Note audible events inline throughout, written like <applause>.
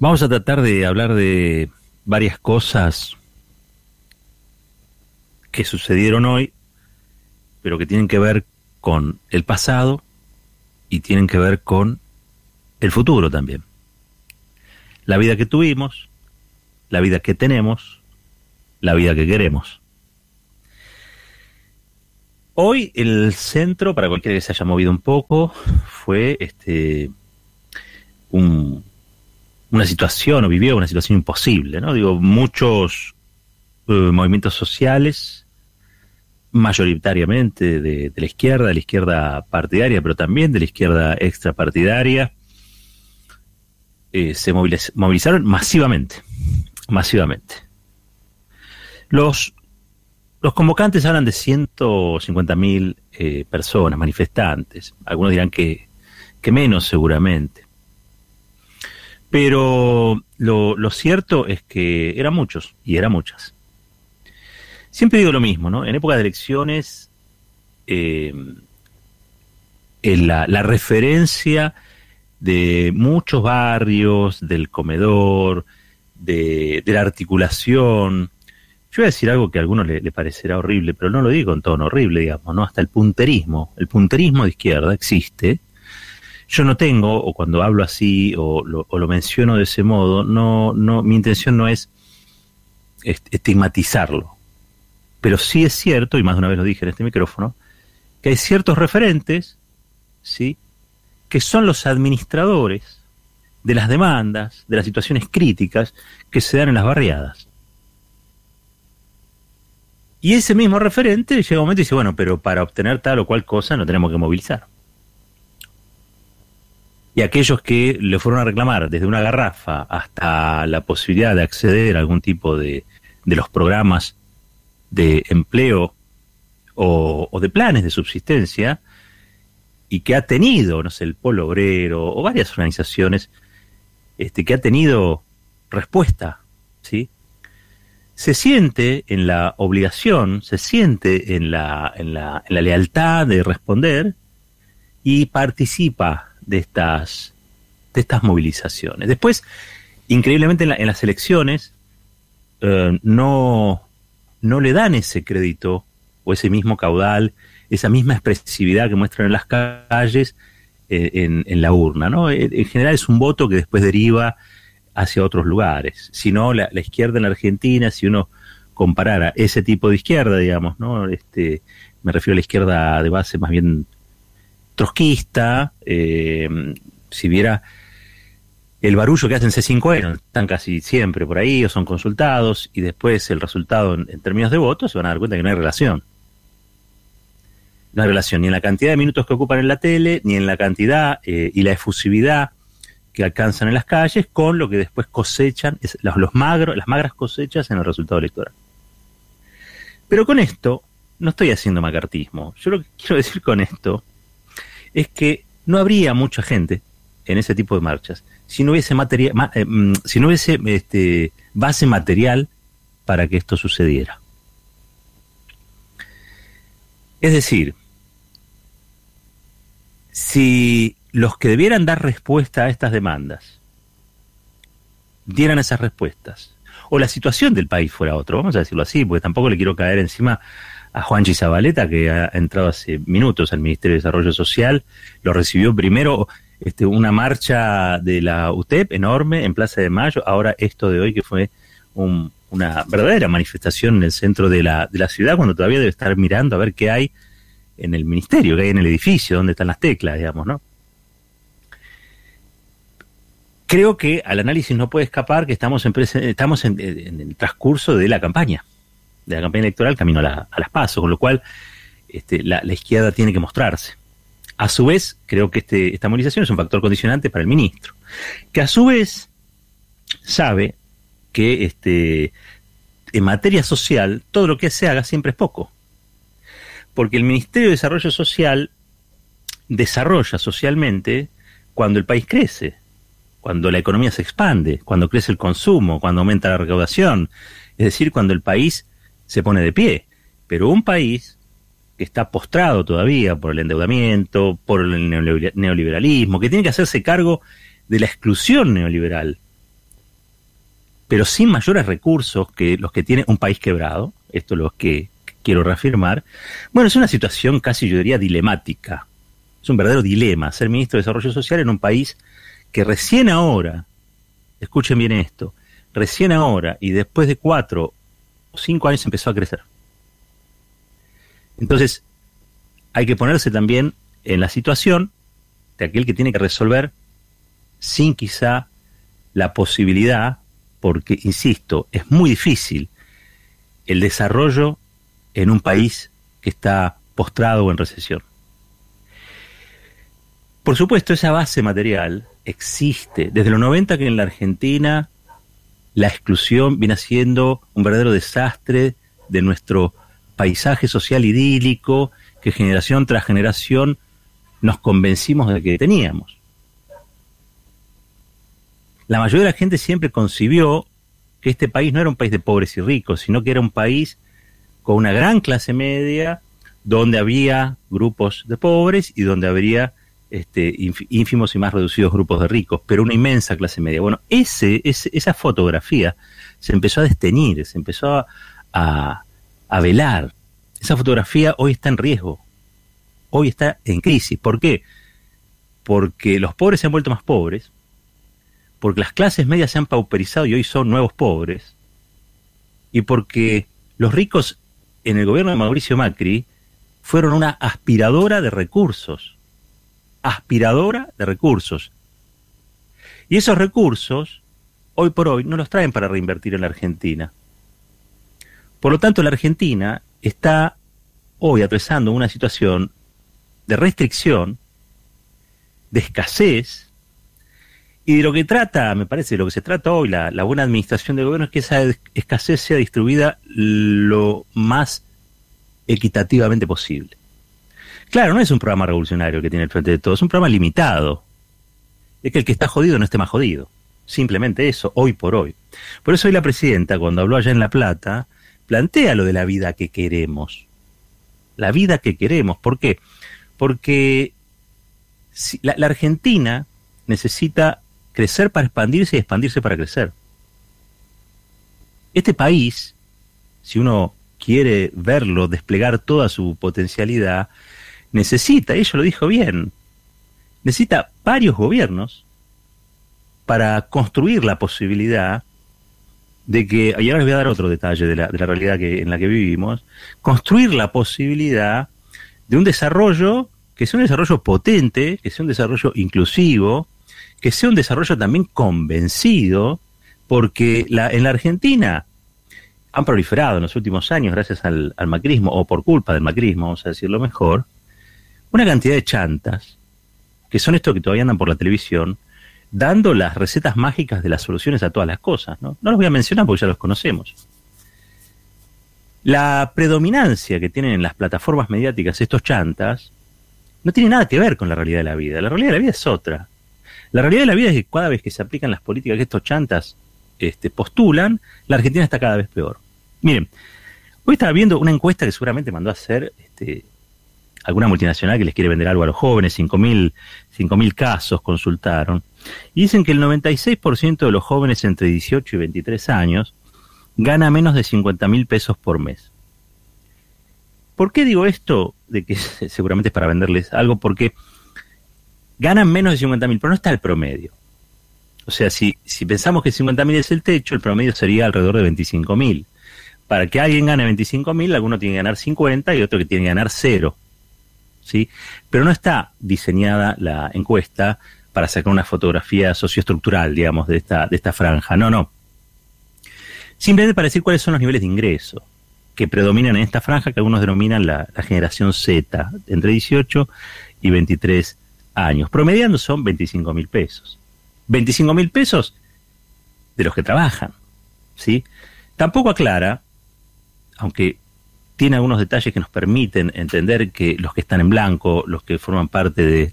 Vamos a tratar de hablar de varias cosas que sucedieron hoy, pero que tienen que ver con el pasado y tienen que ver con el futuro también. La vida que tuvimos, la vida que tenemos, la vida que queremos. Hoy el centro, para cualquiera que se haya movido un poco, fue este un, una situación, o vivió una situación imposible, ¿no? Digo, muchos eh, movimientos sociales, mayoritariamente de, la izquierda, de la izquierda partidaria, pero también de la izquierda extrapartidaria, eh, se movilizaron masivamente, masivamente. Los, los convocantes hablan de 150.000 eh, personas, manifestantes. Algunos dirán que, que menos seguramente. Pero lo, cierto es que eran muchos y eran muchas. Siempre digo lo mismo, ¿no? En época de elecciones, eh, la, la, referencia de muchos barrios, del comedor, de, de, la articulación. Yo voy a decir algo que a algunos le, le, parecerá horrible, pero no lo digo en tono horrible, digamos, ¿no? Hasta el punterismo. El punterismo de izquierda existe yo no tengo, o cuando hablo así, o lo, menciono de ese modo, no, no, mi intención no es estigmatizarlo. Pero sí es cierto, y más de una vez lo dije en este micrófono, que hay ciertos referentes, ¿sí? que son los administradores de las demandas, de las situaciones críticas que se dan en las barriadas. Y ese mismo referente llega un momento y dice, bueno, pero para obtener tal o cual cosa no tenemos que movilizar y aquellos que le fueron a reclamar desde una garrafa hasta la posibilidad de acceder a algún tipo de, de los programas de empleo o, de planes de subsistencia y que ha tenido, no sé, el Polo Obrero o varias organizaciones este, que ha tenido respuesta, ¿sí? Se siente en la obligación, se siente en la, en la, en la lealtad de responder y participa de estas, de estas movilizaciones. Después, increíblemente en, las elecciones, eh, no, no le dan ese crédito o ese mismo caudal, esa misma expresividad que muestran en las calles eh, en, en, la urna. ¿no? En general es un voto que después deriva hacia otros lugares. Si no, la, la, izquierda en la Argentina, si uno comparara ese tipo de izquierda, digamos, ¿no? Este, me refiero a la izquierda de base más bien trotskista, eh, si viera el barullo que hacen C5N, están casi siempre por ahí o son consultados y después el resultado en, términos de votos se van a dar cuenta que no hay relación. No hay relación ni en la cantidad de minutos que ocupan en la tele, ni en la cantidad eh, y la efusividad que alcanzan en las calles con lo que después cosechan, los, las magras cosechas en el resultado electoral. Pero con esto no estoy haciendo macartismo. Yo lo que quiero decir con esto es que no habría mucha gente en ese tipo de marchas si no hubiese materia, ma, eh, mm, si no hubiese este, base material para que esto sucediera. Es decir, si los que debieran dar respuesta a estas demandas dieran esas respuestas, o la situación del país fuera otro, vamos a decirlo así, porque tampoco le quiero caer encima a Juanchi Zabaleta, que ha entrado hace minutos al Ministerio de Desarrollo Social, lo recibió primero este, una marcha de la UTEP enorme en Plaza de Mayo, ahora esto de hoy que fue un, una verdadera manifestación en el centro de la, de la ciudad, cuando todavía debe estar mirando a ver qué hay en el ministerio, qué hay en el edificio, dónde están las teclas, digamos, ¿no? Creo que al análisis no puede escapar que estamos en, estamos en el transcurso de la campaña de la campaña electoral camino a, la, a las pasos, con lo cual este, la, la, izquierda tiene que mostrarse. A su vez, creo que este, esta movilización es un factor condicionante para el ministro, que a su vez sabe que este, en materia social todo lo que se haga siempre es poco, porque el Ministerio de Desarrollo Social desarrolla socialmente cuando el país crece, cuando la economía se expande, cuando crece el consumo, cuando aumenta la recaudación, es decir, cuando el país se pone de pie. Pero un país que está postrado todavía por el endeudamiento, por el neoliberalismo, que tiene que hacerse cargo de la exclusión neoliberal pero sin mayores recursos que los que tiene un país quebrado, esto es lo que quiero reafirmar, bueno, es una situación casi yo diría dilemática, es un verdadero dilema ser ministro de Desarrollo Social en un país que recién ahora, escuchen bien esto, recién ahora y después de cuatro cinco años empezó a crecer. Entonces, hay que ponerse también en la situación de aquel que tiene que resolver sin quizá la posibilidad, porque, insisto, es muy difícil el desarrollo en un país que está postrado o en recesión. Por supuesto, esa base material existe. Desde los 90 que en la Argentina la exclusión viene siendo un verdadero desastre de nuestro paisaje social idílico que generación tras generación nos convencimos de que teníamos. La mayoría de la gente siempre concibió que este país no era un país de pobres y ricos, sino que era un país con una gran clase media, donde había grupos de pobres y donde habría este, ínfimos y más reducidos grupos de ricos, pero una inmensa clase media. Bueno, ese, esa fotografía se empezó a destenir, se empezó a, a velar. Esa fotografía hoy está en riesgo, hoy está en crisis. ¿Por qué? Porque los pobres se han vuelto más pobres, porque las clases medias se han pauperizado y hoy son nuevos pobres, y porque los ricos en el gobierno de Mauricio Macri fueron una aspiradora de recursos, aspiradora de recursos. Y esos recursos, hoy por hoy, no los traen para reinvertir en la Argentina. Por lo tanto, la Argentina está hoy atravesando una situación de restricción, de escasez, y de lo que trata, me parece, de lo que se trata hoy, la, buena administración del gobierno, es que esa escasez sea distribuida lo más equitativamente posible. Claro, no es un programa revolucionario que tiene el frente de todo, es un programa limitado. Es que el que está jodido no esté más jodido. Simplemente eso, hoy por hoy. Por eso hoy la presidenta, cuando habló allá en La Plata, plantea lo de la vida que queremos. La vida que queremos. ¿Por qué? Porque la, la Argentina necesita crecer para expandirse y expandirse para crecer. Este país, si uno quiere verlo desplegar toda su potencialidad, necesita, ella lo dijo bien, necesita varios gobiernos para construir la posibilidad de que, y ahora les voy a dar otro detalle de la, de la realidad que, en la que vivimos, construir la posibilidad de un desarrollo que sea un desarrollo potente, que sea un desarrollo inclusivo, que sea un desarrollo también convencido, porque la, en la Argentina han proliferado en los últimos años, gracias al, al, macrismo, o por culpa del macrismo, vamos a decirlo mejor, una cantidad de chantas, que son estos que todavía andan por la televisión, dando las recetas mágicas de las soluciones a todas las cosas. ¿no? no los voy a mencionar porque ya los conocemos. La predominancia que tienen en las plataformas mediáticas estos chantas no tiene nada que ver con la realidad de la vida. La realidad de la vida es otra. La realidad de la vida es que cada vez que se aplican las políticas que estos chantas este, postulan, la Argentina está cada vez peor. Miren, hoy estaba viendo una encuesta que seguramente mandó a hacer este, alguna multinacional que les quiere vender algo a los jóvenes, 5.000 mil casos consultaron, y dicen que el 96% de los jóvenes entre 18 y 23 años gana menos de 50 mil pesos por mes. ¿Por qué digo esto? De que <laughs> seguramente es para venderles algo, porque ganan menos de 50 mil, pero no está el promedio. O sea, si, si pensamos que 50 mil es el techo, el promedio sería alrededor de 25 mil. Para que alguien gane 25 mil, alguno tiene que ganar 50 y otro que tiene que ganar cero. ¿Sí? Pero no está diseñada la encuesta para sacar una fotografía socioestructural, digamos, de esta, de esta franja. No, no. Simplemente para decir cuáles son los niveles de ingreso que predominan en esta franja que algunos denominan la, generación Z, entre 18 y 23 años. Promediando son 25 mil pesos. 25 mil pesos de los que trabajan. ¿sí? Tampoco aclara, aunque tiene algunos detalles que nos permiten entender que los que están en blanco, los que forman parte de,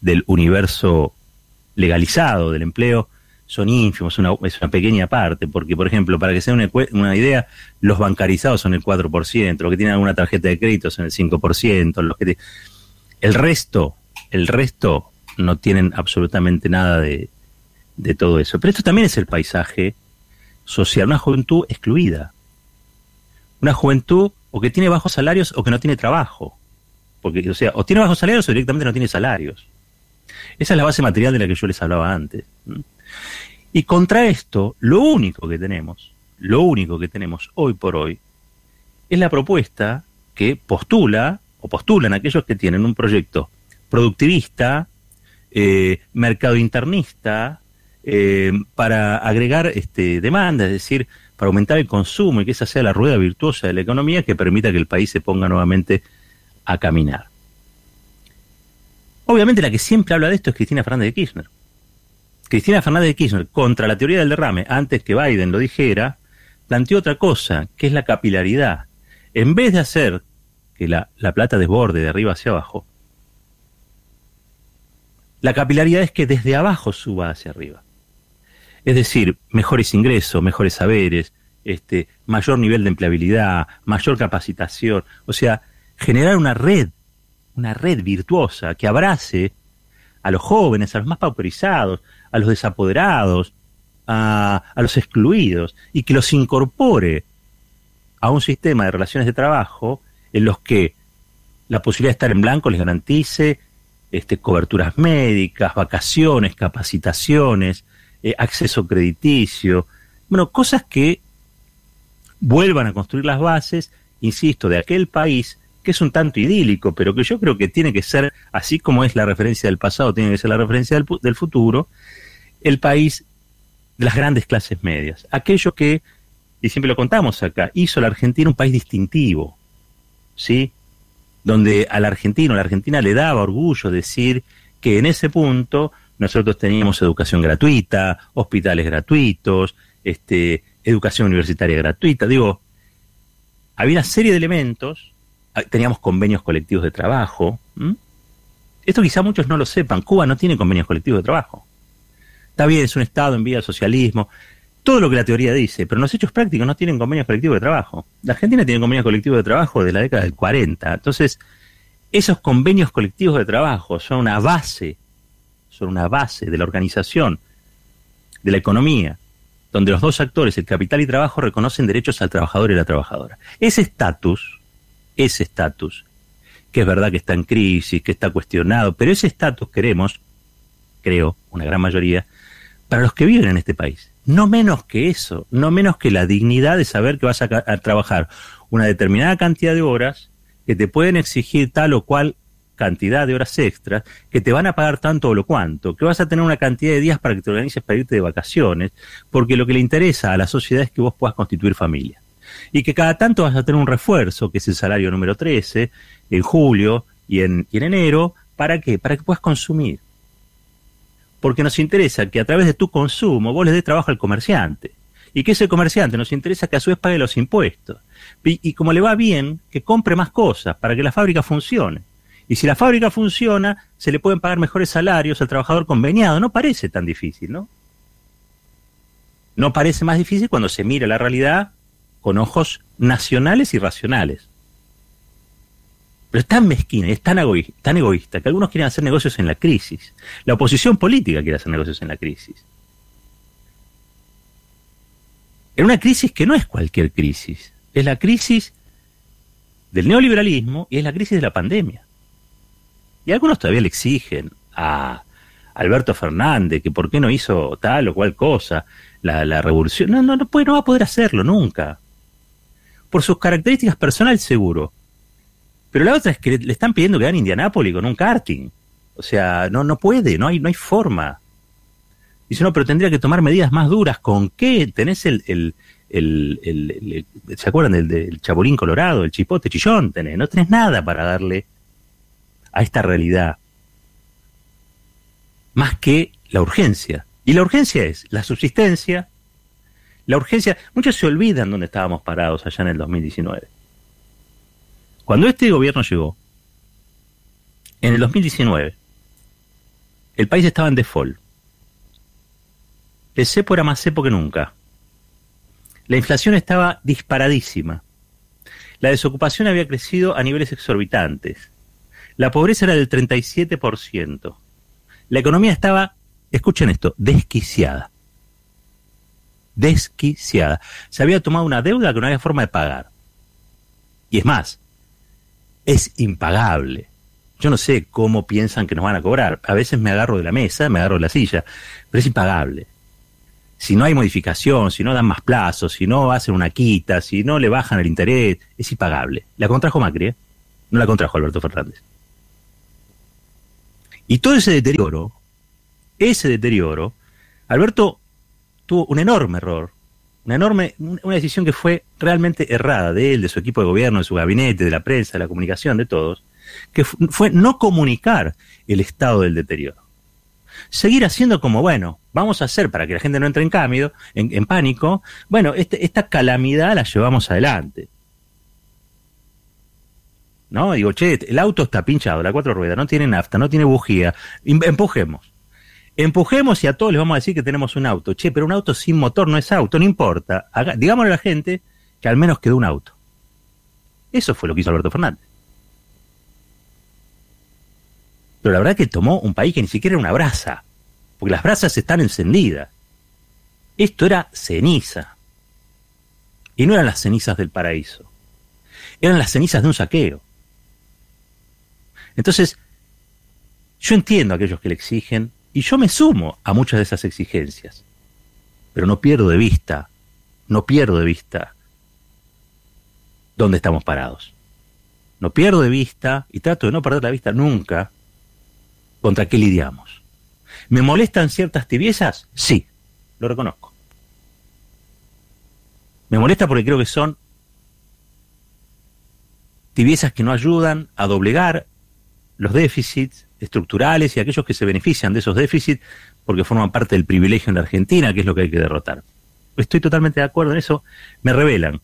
del universo legalizado del empleo, son ínfimos, es una pequeña parte, porque, por ejemplo, para que sea una, una, idea, los bancarizados son el 4%, los que tienen alguna tarjeta de crédito son el 5%, los que el resto, el resto no tienen absolutamente nada de todo eso. Pero esto también es el paisaje social, una juventud excluida. Una juventud o que tiene bajos salarios o que no tiene trabajo. Porque, o sea, o tiene bajos salarios o directamente no tiene salarios. Esa es la base material de la que yo les hablaba antes. Y contra esto, lo único que tenemos, lo único que tenemos hoy por hoy, es la propuesta que postula o postulan aquellos que tienen un proyecto productivista, eh, mercado internista, eh, para agregar este, demanda, es decir, para aumentar el consumo y que esa sea la rueda virtuosa de la economía que permita que el país se ponga nuevamente a caminar. Obviamente la que siempre habla de esto es Cristina Fernández de Kirchner. Cristina Fernández de Kirchner, contra la teoría del derrame, antes que Biden lo dijera, planteó otra cosa, que es la capilaridad. En vez de hacer que la, la plata desborde de arriba hacia abajo, la capilaridad es que desde abajo suba hacia arriba. Es decir, mejores ingresos, mejores saberes, este, mayor nivel de empleabilidad, mayor capacitación, o sea, generar una red, una red virtuosa que abrace a los jóvenes, a los más pauperizados, a los desapoderados, a, los excluidos, y que los incorpore a un sistema de relaciones de trabajo en los que la posibilidad de estar en blanco les garantice este, coberturas médicas, vacaciones, capacitaciones, eh, acceso crediticio, bueno, cosas que vuelvan a construir las bases, insisto, de aquel país que es un tanto idílico, pero que yo creo que tiene que ser, así como es la referencia del pasado, tiene que ser la referencia del, del futuro, el país de las grandes clases medias, aquello que, y siempre lo contamos acá, hizo la Argentina un país distintivo, ¿sí? Donde al argentino, a la Argentina le daba orgullo decir que en ese punto nosotros teníamos educación gratuita, hospitales gratuitos, este, educación universitaria gratuita. Digo, había una serie de elementos, ah, teníamos convenios colectivos de trabajo. Esto quizá muchos no lo sepan, Cuba no tiene convenios colectivos de trabajo. Está bien, es un Estado en vía al socialismo, todo lo que la teoría dice, pero los hechos prácticos no tienen convenios colectivos de trabajo. La Argentina tiene convenios colectivos de trabajo de la década del 40. Entonces, esos convenios colectivos de trabajo son una base son una base de la organización, de la economía, donde los dos actores, el capital y trabajo, reconocen derechos al trabajador y la trabajadora. Ese estatus, ese estatus, que es verdad que está en crisis, que está cuestionado, pero ese estatus queremos, creo, una gran mayoría, para los que viven en este país. No menos que eso, no menos que la dignidad de saber que vas a trabajar una determinada cantidad de horas, que te pueden exigir tal o cual cantidad de horas extras, que te van a pagar tanto o lo cuanto, que vas a tener una cantidad de días para que te organices para irte de vacaciones, porque lo que le interesa a la sociedad es que vos puedas constituir familia. Y que cada tanto vas a tener un refuerzo, que es el salario número 13, en julio y en, enero, ¿para qué? Para que puedas consumir. Porque nos interesa que a través de tu consumo vos le des trabajo al comerciante. Y que ese comerciante nos interesa que a su vez pague los impuestos. Y como le va bien, que compre más cosas para que la fábrica funcione. Y si la fábrica funciona, se le pueden pagar mejores salarios al trabajador conveniado. No parece tan difícil, ¿no? No parece más difícil cuando se mira la realidad con ojos nacionales y racionales. Pero es tan mezquina, es tan, egoísta, tan egoísta que algunos quieren hacer negocios en la crisis. La oposición política quiere hacer negocios en la crisis. En una crisis que no es cualquier crisis, es la crisis del neoliberalismo y es la crisis de la pandemia. Y algunos todavía le exigen a Alberto Fernández que por qué no hizo tal o cual cosa, la, revolución. No, no, no, puede, no va a poder hacerlo nunca. Por sus características personales, seguro. Pero la otra es que le, están pidiendo que haga en Indianápolis con un karting. O sea, no, no puede, no hay, no hay forma. Dice, no, pero tendría que tomar medidas más duras. ¿Con qué? Tenés el, el, el, ¿se acuerdan del, del Chapulín Colorado, el chipote chillón? Tenés, no tenés nada para darle a esta realidad, más que la urgencia. Y la urgencia es la subsistencia, la urgencia, muchos se olvidan dónde estábamos parados allá en el 2019. Cuando este gobierno llegó, en el 2019, el país estaba en default. El cepo era más cepo que nunca. La inflación estaba disparadísima. La desocupación había crecido a niveles exorbitantes. La pobreza era del 37%. La economía estaba, escuchen esto, desquiciada. desquiciada. Se había tomado una deuda que no había forma de pagar. Y es más, es impagable. Yo no sé cómo piensan que nos van a cobrar. A veces me agarro de la mesa, me agarro de la silla, pero es impagable. Si no hay modificación, si no dan más plazos, si no hacen una quita, si no le bajan el interés, es impagable. La contrajo Macri, ¿eh? no la contrajo Alberto Fernández. Y todo ese deterioro, ese deterioro, Alberto tuvo un enorme error, una enorme, una decisión que fue realmente errada de él, de su equipo de gobierno, de su gabinete, de la prensa, de la comunicación, de todos, que fue no comunicar el estado del deterioro. Seguir haciendo como, bueno, vamos a hacer para que la gente no entre en cambio, en, pánico, bueno, este, esta calamidad la llevamos adelante. ¿No? Digo, che, el auto está pinchado, la cuatro ruedas, no tiene nafta, no tiene bujía, empujemos. Empujemos y a todos les vamos a decir que tenemos un auto. Che, pero un auto sin motor no es auto, no importa. digámosle a la gente que al menos quedó un auto. Eso fue lo que hizo Alberto Fernández. Pero la verdad es que tomó un país que ni siquiera era una brasa, porque las brasas están encendidas. Esto era ceniza. Y no eran las cenizas del paraíso. Eran las cenizas de un saqueo. Entonces, yo entiendo a aquellos que le exigen, y yo me sumo a muchas de esas exigencias. Pero no pierdo de vista, no pierdo de vista dónde estamos parados. No pierdo de vista, y trato de no perder la vista nunca, contra qué lidiamos. ¿Me molestan ciertas tibiezas? Sí, lo reconozco. Me molesta porque creo que son tibiezas que no ayudan a doblegar los déficits estructurales y aquellos que se benefician de esos déficits porque forman parte del privilegio en la Argentina, que es lo que hay que derrotar. Estoy totalmente de acuerdo en eso, me revelan.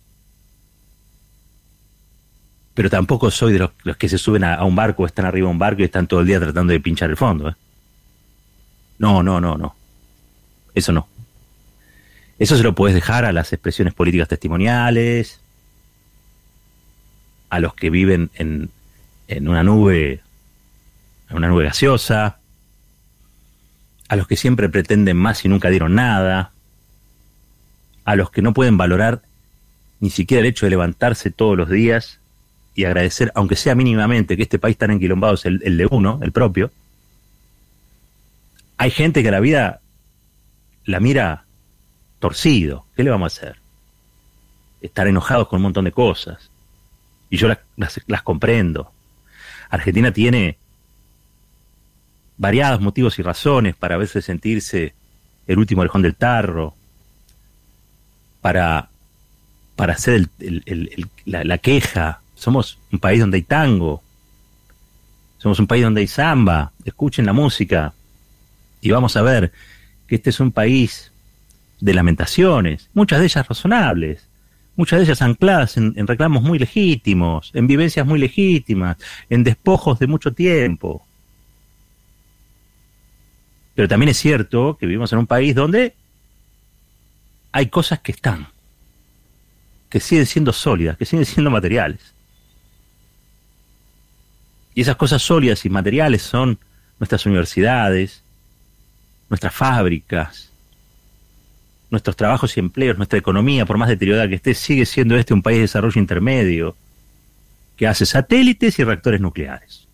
Pero tampoco soy de los, que se suben a, un barco, están arriba de un barco y están todo el día tratando de pinchar el fondo. ¿eh? No, no, no, no. Eso no. Eso se lo puedes dejar a las expresiones políticas testimoniales, a los que viven en, en una nube, en una nube gaseosa, a los que siempre pretenden más y nunca dieron nada, a los que no pueden valorar ni siquiera el hecho de levantarse todos los días y agradecer, aunque sea mínimamente, que este país tan enquilombado es el, el de uno, el propio, hay gente que la vida la mira torcido. ¿Qué le vamos a hacer? Estar enojados con un montón de cosas. Y yo las, comprendo. Argentina tiene variados motivos y razones para a veces sentirse el último orejón del tarro, para, para hacer la, la, queja. Somos un país donde hay tango, somos un país donde hay samba, escuchen la música, y vamos a ver que este es un país de lamentaciones, muchas de ellas razonables, muchas de ellas ancladas en, reclamos muy legítimos, en vivencias muy legítimas, en despojos de mucho tiempo. Pero también es cierto que vivimos en un país donde hay cosas que están, que siguen siendo sólidas, que siguen siendo materiales. Y esas cosas sólidas y materiales son nuestras universidades, nuestras fábricas, nuestros trabajos y empleos, nuestra economía, por más deteriorada que esté, sigue siendo este un país de desarrollo intermedio que hace satélites y reactores nucleares.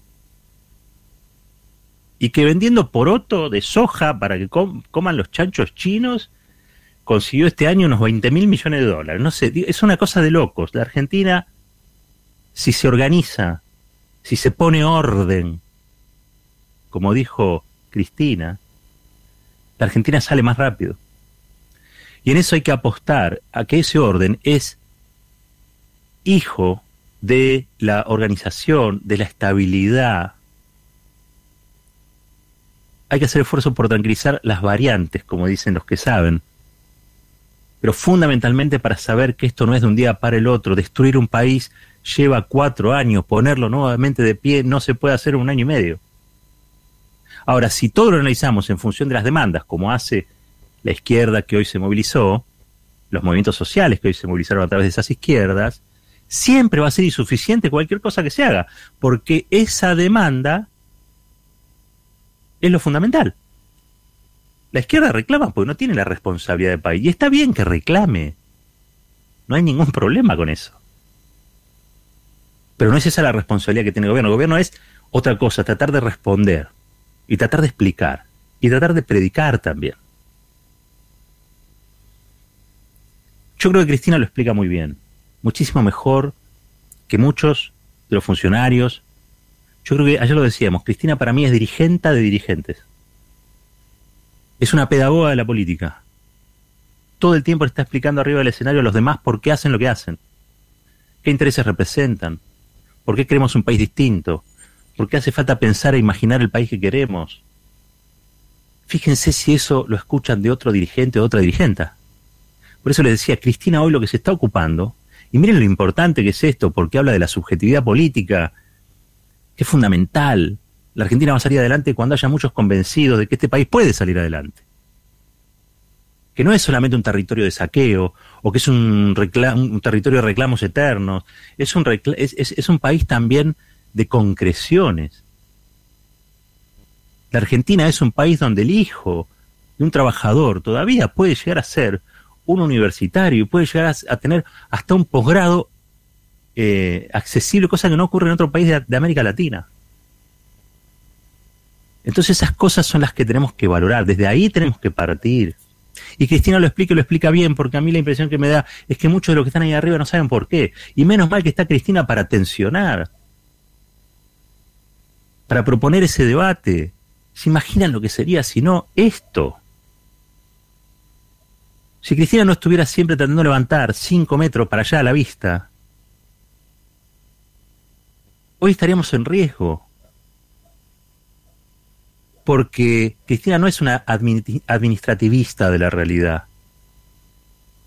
Y que vendiendo poroto de soja para que coman los chanchos chinos, consiguió este año unos 20 mil millones de dólares. No sé, es una cosa de locos. La Argentina, si se organiza, si se pone orden, como dijo Cristina, la Argentina sale más rápido. Y en eso hay que apostar a que ese orden es hijo de la organización, de la estabilidad. Hay que hacer esfuerzo por tranquilizar las variantes, como dicen los que saben, pero fundamentalmente para saber que esto no es de un día para el otro. Destruir un país lleva cuatro años, ponerlo nuevamente de pie no se puede hacer en un año y medio. Ahora, si todo lo analizamos en función de las demandas, como hace la izquierda que hoy se movilizó, los movimientos sociales que hoy se movilizaron a través de esas izquierdas, siempre va a ser insuficiente cualquier cosa que se haga, porque esa demanda es lo fundamental. La izquierda reclama porque no tiene la responsabilidad del país. Y está bien que reclame. No hay ningún problema con eso. Pero no es esa la responsabilidad que tiene el gobierno. El gobierno es otra cosa, tratar de responder y tratar de explicar y tratar de predicar también. Yo creo que Cristina lo explica muy bien, muchísimo mejor que muchos de los funcionarios. Yo creo que ayer lo decíamos, Cristina para mí es dirigente de dirigentes. Es una pedagoga de la política. Todo el tiempo está explicando arriba del escenario a los demás por qué hacen lo que hacen, qué intereses representan, por qué queremos un país distinto, por qué hace falta pensar e imaginar el país que queremos. Fíjense si eso lo escuchan de otro dirigente o otra dirigenta. Por eso les decía, Cristina hoy lo que se está ocupando, y miren lo importante que es esto, porque habla de la subjetividad política, es fundamental. La Argentina va a salir adelante cuando haya muchos convencidos de que este país puede salir adelante. Que no es solamente un territorio de saqueo, o que es un, territorio de reclamos eternos, es un, país también de concreciones. La Argentina es un país donde el hijo de un trabajador todavía puede llegar a ser un universitario y puede llegar a, tener hasta un posgrado eh, accesible, cosa que no ocurre en otro país de, América Latina. Entonces esas cosas son las que tenemos que valorar, desde ahí tenemos que partir. Y Cristina lo explica y lo explica bien, porque a mí la impresión que me da es que muchos de los que están ahí arriba no saben por qué. Y menos mal que está Cristina para tensionar, para proponer ese debate. ¿Se imaginan lo que sería si no esto? Si Cristina no estuviera siempre tratando de levantar cinco metros para allá a la vista, hoy estaríamos en riesgo. Porque Cristina no es una administrativista de la realidad.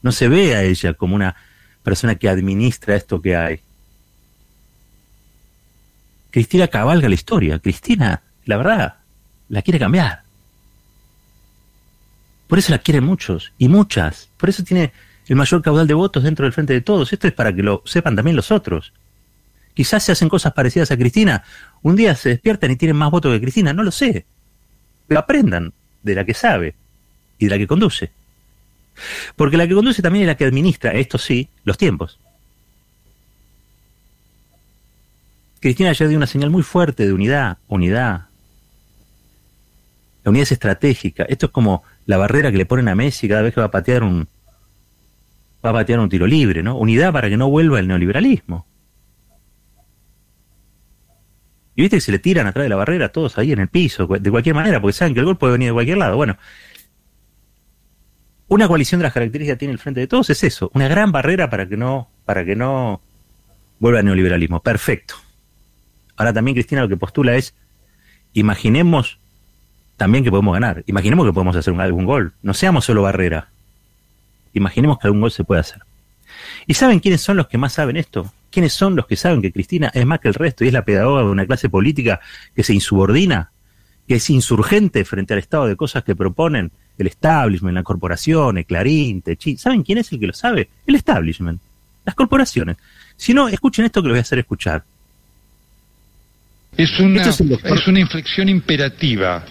No se ve a ella como una persona que administra esto que hay. Cristina cabalga la historia. Cristina, la verdad, la quiere cambiar. Por eso la quieren muchos y muchas. Por eso tiene el mayor caudal de votos dentro del frente de todos. Esto es para que lo sepan también los otros. Quizás se hacen cosas parecidas a Cristina. Un día se despiertan y tienen más votos que Cristina. No lo sé. Pero aprendan de la que sabe y de la que conduce. Porque la que conduce también es la que administra, esto sí, los tiempos. Cristina ya dio una señal muy fuerte de unidad, unidad. La unidad es estratégica. Esto es como la barrera que le ponen a Messi cada vez que va a patear un va a patear un tiro libre, ¿no? Unidad para que no vuelva el neoliberalismo. Y viste que se le tiran atrás de la barrera todos ahí en el piso, de cualquier manera, porque saben que el gol puede venir de cualquier lado. Bueno, una coalición de las características que tiene el frente de todos es eso, una gran barrera para que no, para que no vuelva el neoliberalismo. Perfecto. Ahora también Cristina lo que postula es, imaginemos también que podemos ganar. Imaginemos que podemos hacer un, algún gol. No seamos solo barrera. Imaginemos que algún gol se puede hacer. ¿Y saben quiénes son los que más saben esto? ¿Quiénes son los que saben que Cristina es más que el resto y es la pedagoga de una clase política que se insubordina, que es insurgente frente al estado de cosas que proponen el establishment, las corporaciones, Clarín? ¿Saben quién es el que lo sabe? El establishment, las corporaciones. Si no, escuchen esto que lo voy a hacer escuchar. Es una, es una inflexión imperativa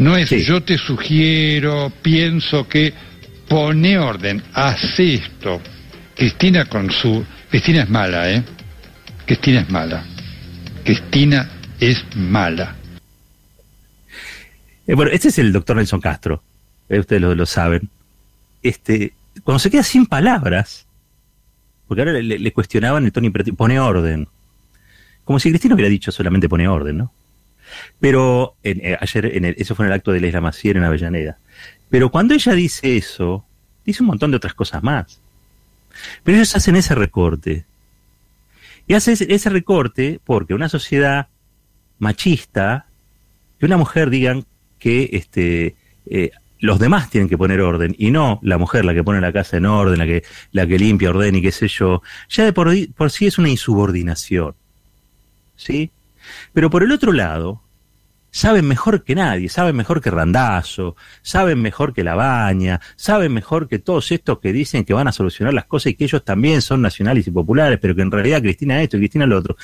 no es yo te sugiero, pienso que pone orden, hace esto. Cristina con su... Cristina es mala, ¿eh? Cristina es mala. Cristina es mala. Eh, bueno, este es el doctor Nelson Castro. Eh, ustedes lo, saben. Este, cuando se queda sin palabras, porque ahora le, cuestionaban el tono pone orden. Como si Cristina hubiera dicho solamente pone orden, ¿no? Pero eh, ayer, en eso fue en el acto de Leila Macier en Avellaneda. Pero cuando ella dice eso, dice un montón de otras cosas más. Pero ellos hacen ese recorte. Y hacen ese recorte porque una sociedad machista, que una mujer digan que este, eh, los demás tienen que poner orden y no la mujer la que pone la casa en orden, la que, la que limpia, orden y qué sé yo, ya de por, por sí es una insubordinación. ¿Sí? Pero por el otro lado, saben mejor que nadie, saben mejor que Randazo, saben mejor que La Baña, saben mejor que todos estos que dicen que van a solucionar las cosas y que ellos también son nacionales y populares, pero que en realidad Cristina esto y Cristina lo otro.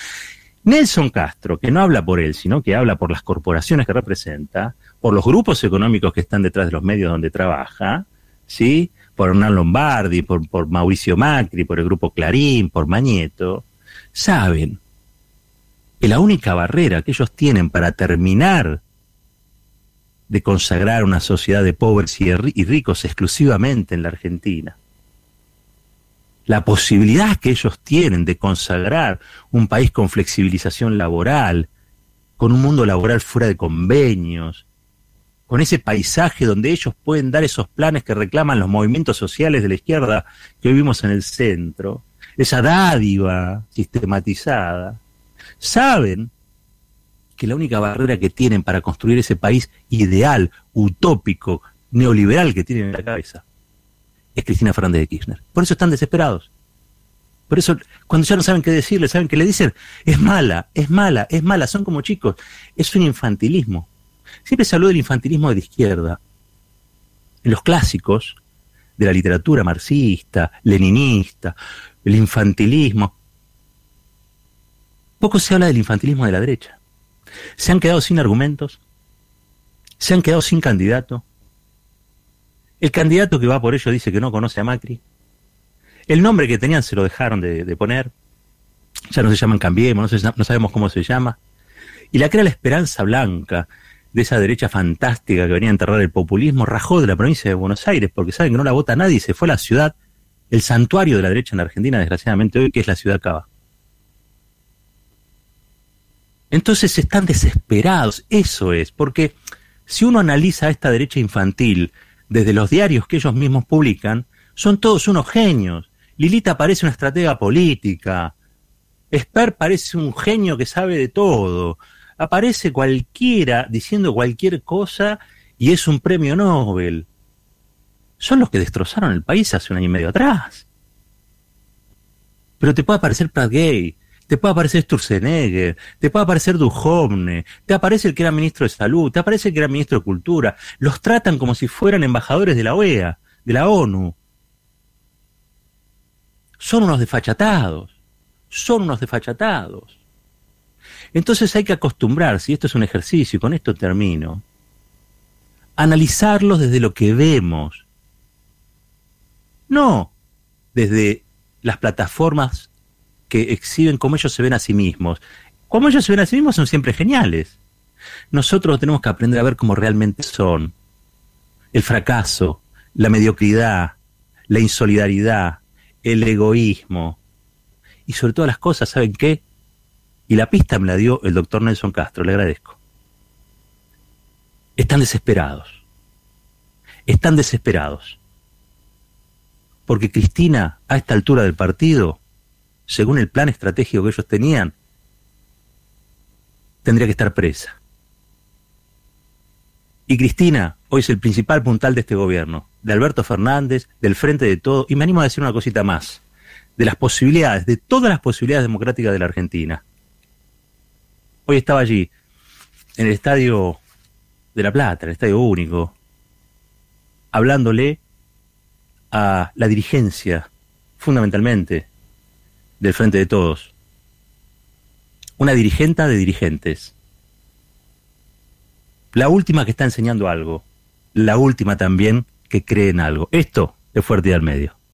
Nelson Castro, que no habla por él, sino que habla por las corporaciones que representa, por los grupos económicos que están detrás de los medios donde trabaja, ¿sí? Por Hernán Lombardi, por, por Mauricio Macri, por el grupo Clarín, por Mañeto, saben que la única barrera que ellos tienen para terminar de consagrar una sociedad de pobres y ricos exclusivamente en la Argentina, la posibilidad que ellos tienen de consagrar un país con flexibilización laboral, con un mundo laboral fuera de convenios, con ese paisaje donde ellos pueden dar esos planes que reclaman los movimientos sociales de la izquierda que vivimos en el centro, esa dádiva sistematizada, saben que la única barrera que tienen para construir ese país ideal, utópico, neoliberal que tienen en la cabeza es Cristina Fernández de Kirchner. Por eso están desesperados. Por eso, cuando ya no saben qué decirle, saben que le dicen, es mala, es mala, es mala, son como chicos. Es un infantilismo. Siempre se habló del infantilismo de la izquierda. En los clásicos de la literatura marxista, leninista, el infantilismo. Poco se habla del infantilismo de la derecha. Se han quedado sin argumentos, se han quedado sin candidato. El candidato que va por ello dice que no conoce a Macri. El nombre que tenían se lo dejaron de, poner. Ya no se llaman Cambiemos, no, no sabemos cómo se llama. Y la que era la esperanza blanca de esa derecha fantástica que venía a enterrar el populismo, rajó de la provincia de Buenos Aires, porque saben que no la vota nadie, se fue a la ciudad, el santuario de la derecha en Argentina, desgraciadamente hoy, que es la ciudad Cava. Entonces están desesperados, eso es, porque si uno analiza esta derecha infantil desde los diarios que ellos mismos publican, son todos unos genios. Lilita parece una estratega política, Esper parece un genio que sabe de todo, aparece cualquiera diciendo cualquier cosa y es un premio Nobel. Son los que destrozaron el país hace un año y medio atrás. Pero te puede aparecer Pratt Gay, te puede aparecer Sturzenegger, te puede aparecer Duhovne, te aparece el que era ministro de Salud, te aparece el que era ministro de Cultura. Los tratan como si fueran embajadores de la OEA, de la ONU. Son unos desfachatados, son unos desfachatados. Entonces hay que acostumbrarse, y esto es un ejercicio, y con esto termino, analizarlos desde lo que vemos, no desde las plataformas que exhiben cómo ellos se ven a sí mismos. Como ellos se ven a sí mismos son siempre geniales. Nosotros tenemos que aprender a ver cómo realmente son. El fracaso, la mediocridad, la insolidaridad, el egoísmo. Y sobre todas las cosas, ¿saben qué? Y la pista me la dio el doctor Nelson Castro, le agradezco. Están desesperados. Están desesperados. Porque Cristina, a esta altura del partido, según el plan estratégico que ellos tenían, tendría que estar presa. Y Cristina hoy es el principal puntal de este gobierno, de Alberto Fernández, del Frente de Todo, y me animo a decir una cosita más, de las posibilidades, de todas las posibilidades democráticas de la Argentina. Hoy estaba allí, en el estadio de La Plata, el estadio único, hablándole a la dirigencia, fundamentalmente, del Frente de Todos. Una dirigenta de dirigentes. La última que está enseñando algo. La última también que cree en algo. Esto es Fuerte y al Medio.